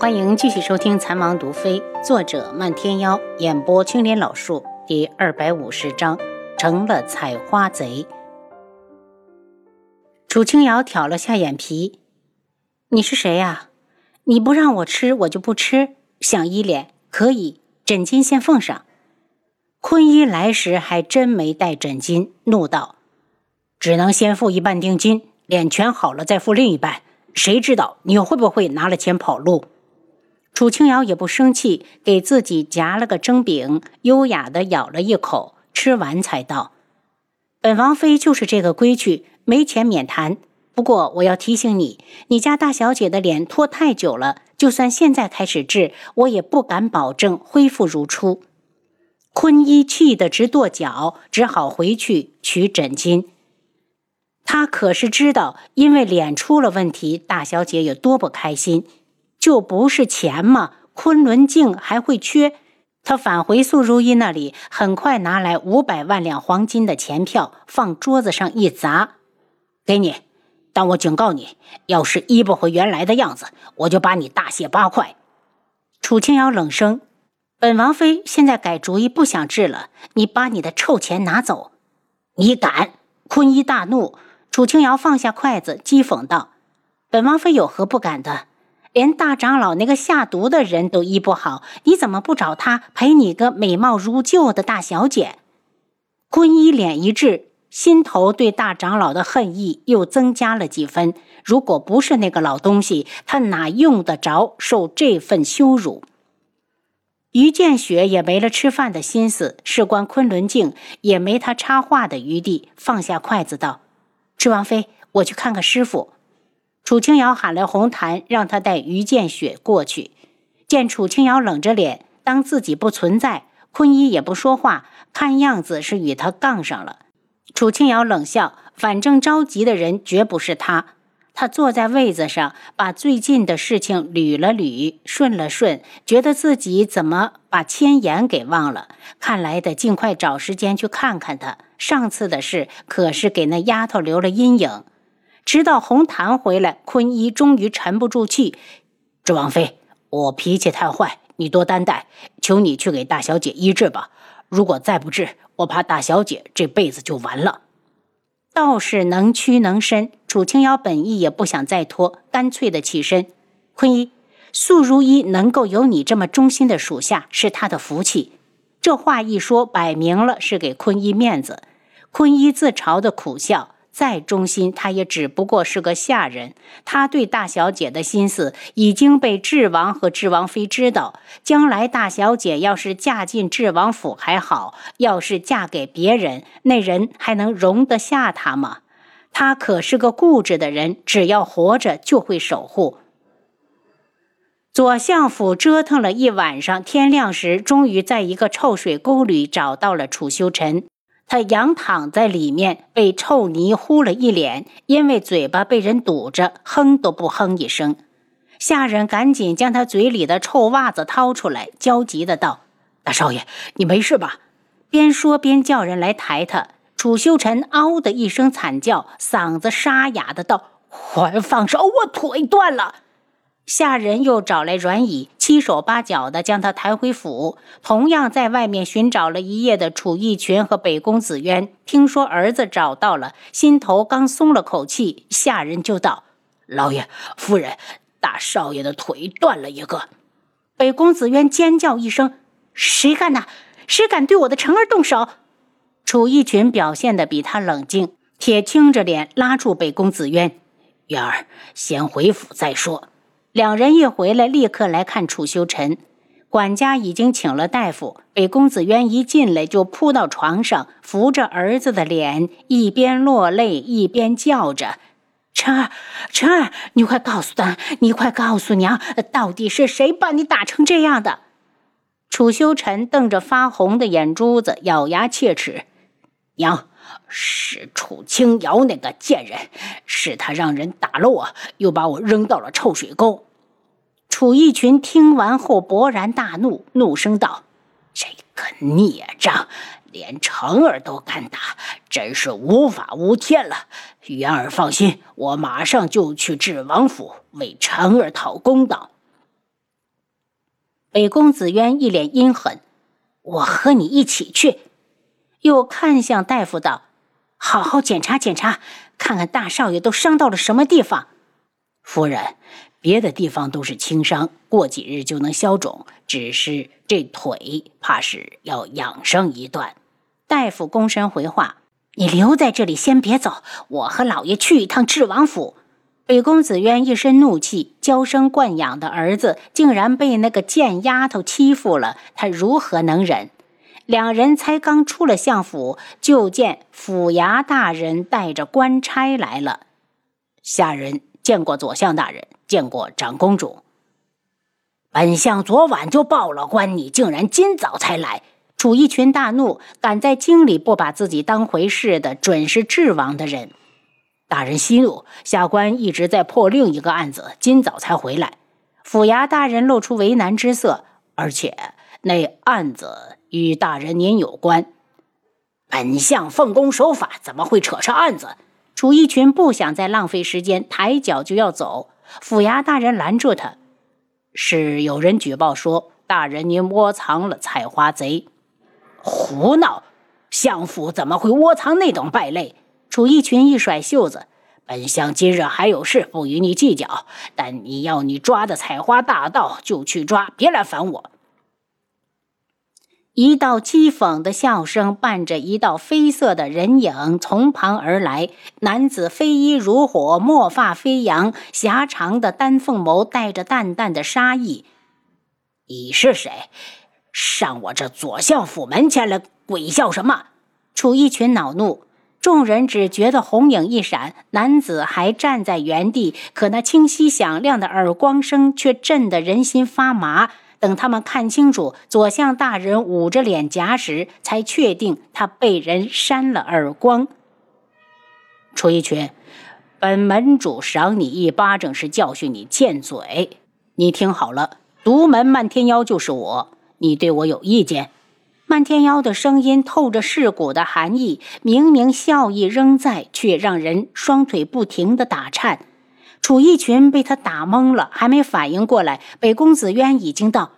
欢迎继续收听《残王毒妃》，作者漫天妖，演播青莲老树，第二百五十章，成了采花贼。楚清瑶挑了下眼皮：“你是谁呀？你不让我吃，我就不吃。想依脸可以，枕巾先奉上。”坤一来时还真没带枕巾，怒道：“只能先付一半定金，脸全好了再付另一半。谁知道你会不会拿了钱跑路？”楚清瑶也不生气，给自己夹了个蒸饼，优雅的咬了一口，吃完才道：“本王妃就是这个规矩，没钱免谈。不过我要提醒你，你家大小姐的脸拖太久了，就算现在开始治，我也不敢保证恢复如初。”坤一气得直跺脚，只好回去取枕巾。他可是知道，因为脸出了问题，大小姐有多不开心。就不是钱吗？昆仑镜还会缺？他返回素如意那里，很快拿来五百万两黄金的钱票，放桌子上一砸，给你。但我警告你，要是医不回原来的样子，我就把你大卸八块。楚清瑶冷声：“本王妃现在改主意，不想治了。你把你的臭钱拿走！你敢！”坤一大怒。楚清瑶放下筷子，讥讽道：“本王妃有何不敢的？”连大长老那个下毒的人都医不好，你怎么不找他陪你个美貌如旧的大小姐？坤一脸一滞，心头对大长老的恨意又增加了几分。如果不是那个老东西，他哪用得着受这份羞辱？于建雪也没了吃饭的心思，事关昆仑镜，也没他插话的余地，放下筷子道：“智王妃，我去看看师傅。”楚清瑶喊来红檀，让他带于建雪过去。见楚清瑶冷着脸，当自己不存在，坤一也不说话，看样子是与他杠上了。楚清瑶冷笑，反正着急的人绝不是他。他坐在位子上，把最近的事情捋了捋，顺了顺，觉得自己怎么把千言给忘了？看来得尽快找时间去看看他。上次的事可是给那丫头留了阴影。直到红檀回来，坤一终于沉不住气：“这王妃，我脾气太坏，你多担待，求你去给大小姐医治吧。如果再不治，我怕大小姐这辈子就完了。”道士能屈能伸，楚清瑶本意也不想再拖，干脆的起身：“坤一，素如一能够有你这么忠心的属下，是他的福气。”这话一说，摆明了是给坤一面子。坤一自嘲的苦笑。再忠心，他也只不过是个下人。他对大小姐的心思已经被智王和智王妃知道。将来大小姐要是嫁进智王府还好，要是嫁给别人，那人还能容得下他吗？他可是个固执的人，只要活着就会守护。左相府折腾了一晚上，天亮时终于在一个臭水沟里找到了楚修尘。他仰躺在里面，被臭泥糊了一脸，因为嘴巴被人堵着，哼都不哼一声。下人赶紧将他嘴里的臭袜子掏出来，焦急的道：“大少爷，你没事吧？”边说边叫人来抬他。楚修尘嗷的一声惨叫，嗓子沙哑的道：“快放手，我腿断了。”下人又找来软椅，七手八脚的将他抬回府。同样在外面寻找了一夜的楚逸群和北宫子渊，听说儿子找到了，心头刚松了口气，下人就道：“老爷、夫人，大少爷的腿断了一个。”北宫子渊尖叫一声：“谁干的？谁敢对我的成儿动手？”楚逸群表现的比他冷静，铁青着脸拉住北宫子渊：“渊儿，先回府再说。”两人一回来，立刻来看楚修尘。管家已经请了大夫。北公子渊一进来就扑到床上，扶着儿子的脸，一边落泪一边叫着：“晨儿，晨儿，你快告诉他，你快告诉娘，到底是谁把你打成这样的？”楚修尘瞪着发红的眼珠子，咬牙切齿：“娘。”是楚清瑶那个贱人，是他让人打了我，又把我扔到了臭水沟。楚逸群听完后勃然大怒，怒声道：“这个孽障，连成儿都敢打，真是无法无天了。元儿放心，我马上就去智王府为成儿讨公道。”北公子渊一脸阴狠：“我和你一起去。”又看向大夫道：“好好检查检查，看看大少爷都伤到了什么地方。”夫人，别的地方都是轻伤，过几日就能消肿，只是这腿怕是要养上一段。大夫躬身回话：“你留在这里，先别走，我和老爷去一趟智王府。”北公子渊一身怒气，娇生惯养的儿子竟然被那个贱丫头欺负了，他如何能忍？两人才刚出了相府，就见府衙大人带着官差来了。下人见过左相大人，见过长公主。本相昨晚就报了官，你竟然今早才来！楚一群大怒，敢在京里不把自己当回事的，准是智王的人。大人息怒，下官一直在破另一个案子，今早才回来。府衙大人露出为难之色，而且那案子与大人您有关。本相奉公守法，怎么会扯上案子？楚一群不想再浪费时间，抬脚就要走。府衙大人拦住他：“是有人举报说大人您窝藏了采花贼。”胡闹！相府怎么会窝藏那等败类？楚一群一甩袖子：“本相今日还有事，不与你计较。但你要你抓的采花大盗，就去抓，别来烦我。”一道讥讽的笑声伴着一道绯色的人影从旁而来。男子飞衣如火，墨发飞扬，狭长的丹凤眸带着淡淡的杀意。你是谁？上我这左相府门前来鬼笑什么？楚一群恼怒。众人只觉得红影一闪，男子还站在原地，可那清晰响亮的耳光声却震得人心发麻。等他们看清楚左相大人捂着脸颊时，才确定他被人扇了耳光。楚一群，本门主赏你一巴掌是教训你欠嘴，你听好了，独门漫天妖就是我，你对我有意见？漫天妖的声音透着噬骨的寒意，明明笑意仍在，却让人双腿不停的打颤。楚逸群被他打懵了，还没反应过来，北公子渊已经到。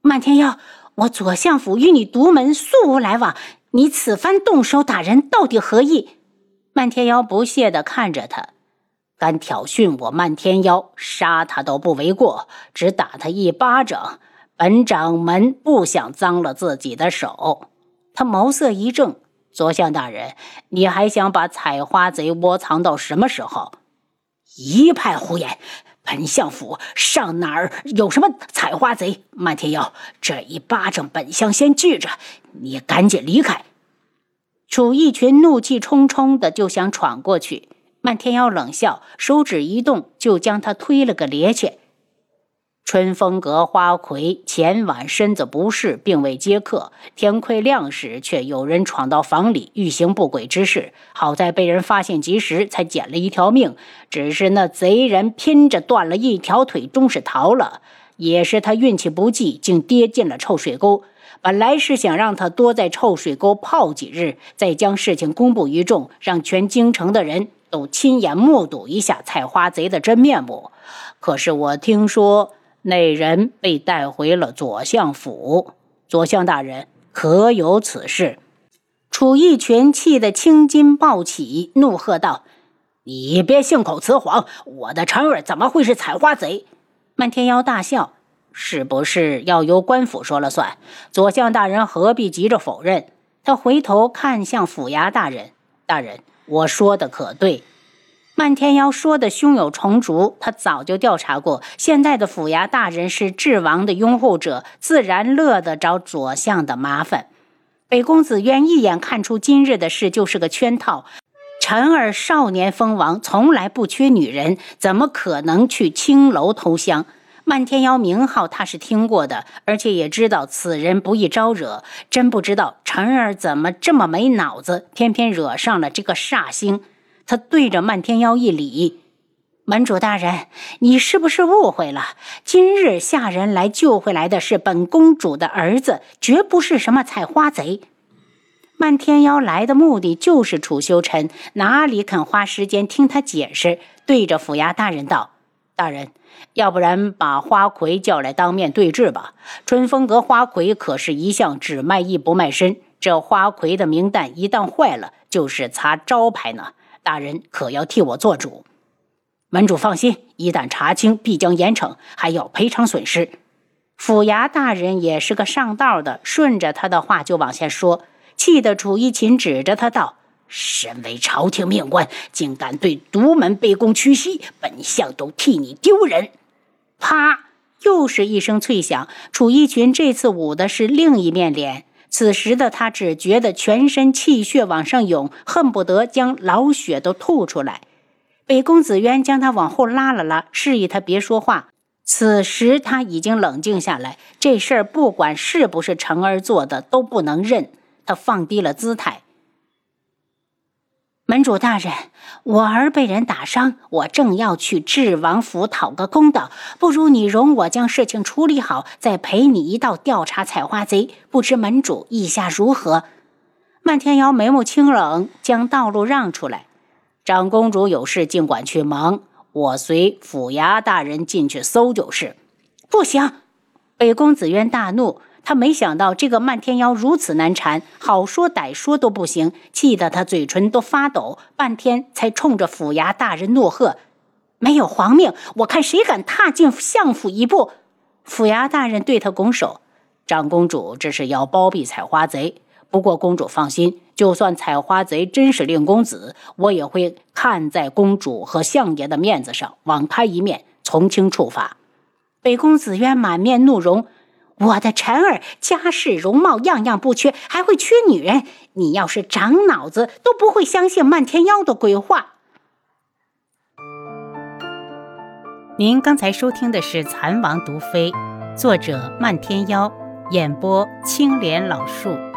漫天妖，我左相府与你独门素无来往，你此番动手打人，到底何意？漫天妖不屑地看着他，敢挑衅我漫天妖，杀他都不为过，只打他一巴掌。本掌门不想脏了自己的手，他眸色一正。左相大人，你还想把采花贼窝藏到什么时候？一派胡言！本相府上哪儿有什么采花贼？漫天妖，这一巴掌本相先记着，你赶紧离开！楚逸群怒气冲冲的就想闯过去，漫天妖冷笑，手指一动，就将他推了个趔趄。春风阁花魁前晚身子不适，并未接客。天快亮时，却有人闯到房里，欲行不轨之事。好在被人发现及时，才捡了一条命。只是那贼人拼着断了一条腿，终是逃了。也是他运气不济，竟跌进了臭水沟。本来是想让他多在臭水沟泡几日，再将事情公布于众，让全京城的人都亲眼目睹一下采花贼的真面目。可是我听说。那人被带回了左相府，左相大人可有此事？楚逸群气得青筋暴起，怒喝道：“你别信口雌黄！我的晨儿怎么会是采花贼？”漫天妖大笑：“是不是要由官府说了算？左相大人何必急着否认？”他回头看向府衙大人：“大人，我说的可对？”漫天妖说的胸有成竹，他早就调查过。现在的府衙大人是智王的拥护者，自然乐得找左相的麻烦。北公子渊一眼看出今日的事就是个圈套。臣儿少年封王，从来不缺女人，怎么可能去青楼偷香？漫天妖名号他是听过的，而且也知道此人不易招惹。真不知道臣儿怎么这么没脑子，偏偏惹上了这个煞星。他对着漫天妖一礼：“门主大人，你是不是误会了？今日下人来救回来的是本公主的儿子，绝不是什么采花贼。漫天妖来的目的就是楚修尘，哪里肯花时间听他解释？对着府衙大人道：‘大人，要不然把花魁叫来当面对质吧。春风阁花魁可是一向只卖艺不卖身，这花魁的名单一旦坏了，就是擦招牌呢。大人可要替我做主。门主放心，一旦查清，必将严惩，还要赔偿损失。府衙大人也是个上道的，顺着他的话就往下说，气得楚一琴指着他道。身为朝廷命官，竟敢对独门卑躬屈膝，本相都替你丢人！啪！又是一声脆响。楚一群这次捂的是另一面脸。此时的他只觉得全身气血往上涌，恨不得将老血都吐出来。北宫子渊将他往后拉了拉，示意他别说话。此时他已经冷静下来，这事儿不管是不是成儿做的，都不能认。他放低了姿态。门主大人，我儿被人打伤，我正要去智王府讨个公道，不如你容我将事情处理好，再陪你一道调查采花贼。不知门主意下如何？漫天瑶眉目清冷，将道路让出来。长公主有事尽管去忙，我随府衙大人进去搜就是。不行！北宫子渊大怒。他没想到这个漫天妖如此难缠，好说歹说都不行，气得他嘴唇都发抖，半天才冲着府衙大人怒喝：“没有皇命，我看谁敢踏进相府一步！”府衙大人对他拱手：“长公主这是要包庇采花贼，不过公主放心，就算采花贼真是令公子，我也会看在公主和相爷的面子上，网开一面，从轻处罚。”北宫子渊满面怒容。我的臣儿家世容貌样样不缺，还会缺女人？你要是长脑子，都不会相信漫天妖的鬼话。您刚才收听的是《蚕王毒妃》，作者漫天妖，演播青莲老树。